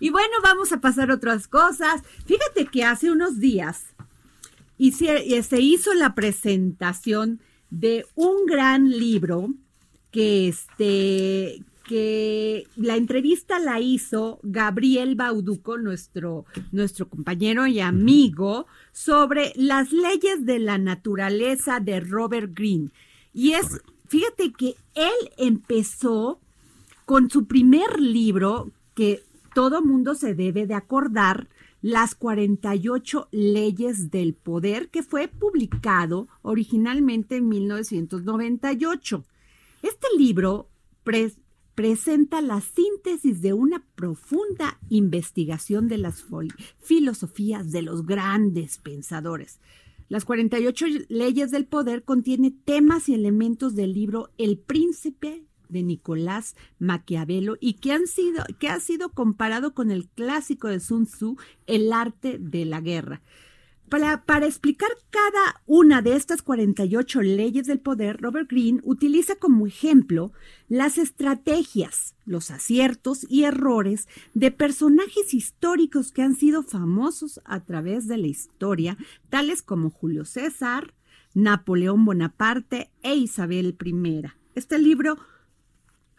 Y bueno, vamos a pasar a otras cosas. Fíjate que hace unos días hice, se hizo la presentación de un gran libro que este que la entrevista la hizo Gabriel Bauduco, nuestro, nuestro compañero y amigo, sobre las leyes de la naturaleza de Robert Greene. Y es, fíjate que él empezó con su primer libro, que todo mundo se debe de acordar, las 48 leyes del poder, que fue publicado originalmente en 1998. Este libro presenta la síntesis de una profunda investigación de las filosofías de los grandes pensadores. Las 48 leyes del poder contiene temas y elementos del libro El príncipe de Nicolás Maquiavelo y que, han sido, que ha sido comparado con el clásico de Sun Tzu, El arte de la guerra. Para, explicar cada una de estas 48 leyes del poder, Robert Greene utiliza como ejemplo las estrategias, los aciertos y errores de personajes históricos que han sido famosos a través de la historia, tales como Julio César, Napoleón Bonaparte e Isabel I. Este libro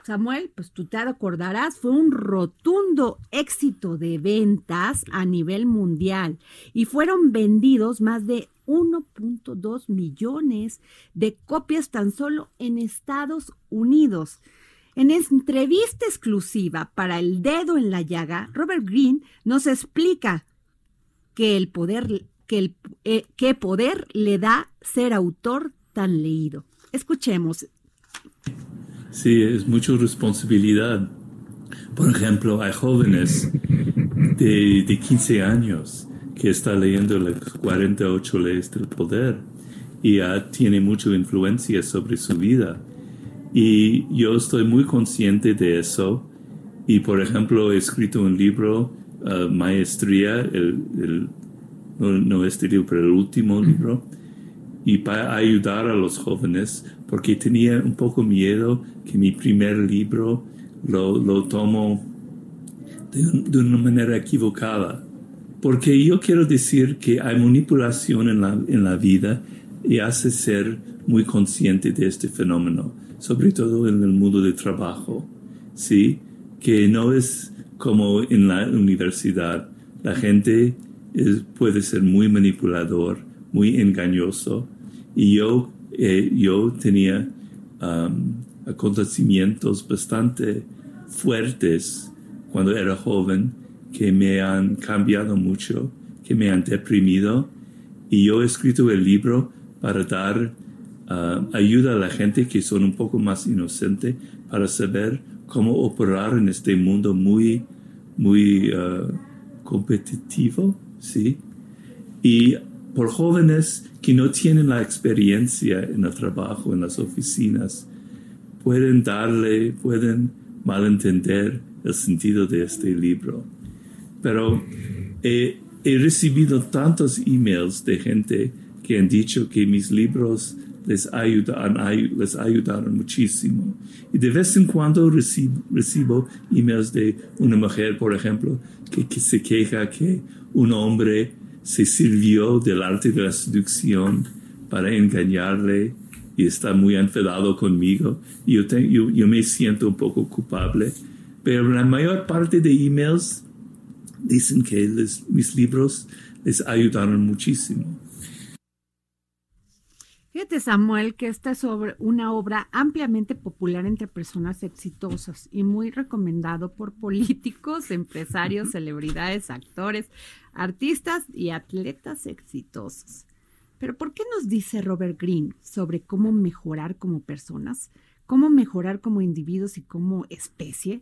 Samuel, pues tú te acordarás, fue un rotundo éxito de ventas a nivel mundial y fueron vendidos más de 1.2 millones de copias tan solo en Estados Unidos. En entrevista exclusiva para El Dedo en la Llaga, Robert Greene nos explica que el poder, que el, eh, qué poder le da ser autor tan leído. Escuchemos. Sí, es mucha responsabilidad. Por ejemplo, hay jóvenes de, de 15 años que están leyendo las 48 leyes del poder y ya tiene mucha influencia sobre su vida. Y yo estoy muy consciente de eso. Y por ejemplo, he escrito un libro, uh, Maestría, el, no, no, este libro, pero el último libro, y para ayudar a los jóvenes, porque tenía un poco miedo que mi primer libro lo, lo tomo de, una manera equivocada. Porque yo quiero decir que hay manipulación en la, en la vida y hace ser muy consciente de este fenómeno, sobre todo en el mundo de trabajo, ¿sí? Que no es como en la universidad. La gente puede ser muy manipulador, muy engañoso y yo, eh, yo tenía um, acontecimientos bastante fuertes cuando era joven que me han cambiado mucho, que me han deprimido. Y yo he escrito el libro para dar uh, ayuda a la gente que son un poco más inocente para saber cómo operar en este mundo muy, muy uh, competitivo, ¿sí? Y por jóvenes que no tienen la experiencia en el trabajo, en las oficinas, pueden darle, pueden malentender el sentido de este libro. Pero he, recibido tantos emails de gente que han dicho que mis libros les, ayudan, les ayudaron muchísimo. Y de vez en cuando recibo, emails de una mujer, por ejemplo, que se queja que un hombre se sirvió del arte de la seducción para engañarle y está muy enfadado conmigo. Yo, yo, me siento un poco culpable, pero la mayor parte de emails dicen que mis libros les ayudaron muchísimo. Fíjate, Samuel, que esta es sobre una obra ampliamente popular entre personas exitosas y muy recomendado por políticos, empresarios, celebridades, actores, artistas y atletas exitosos. Pero ¿por qué nos dice Robert Greene sobre cómo mejorar como personas, cómo mejorar como individuos y como especie?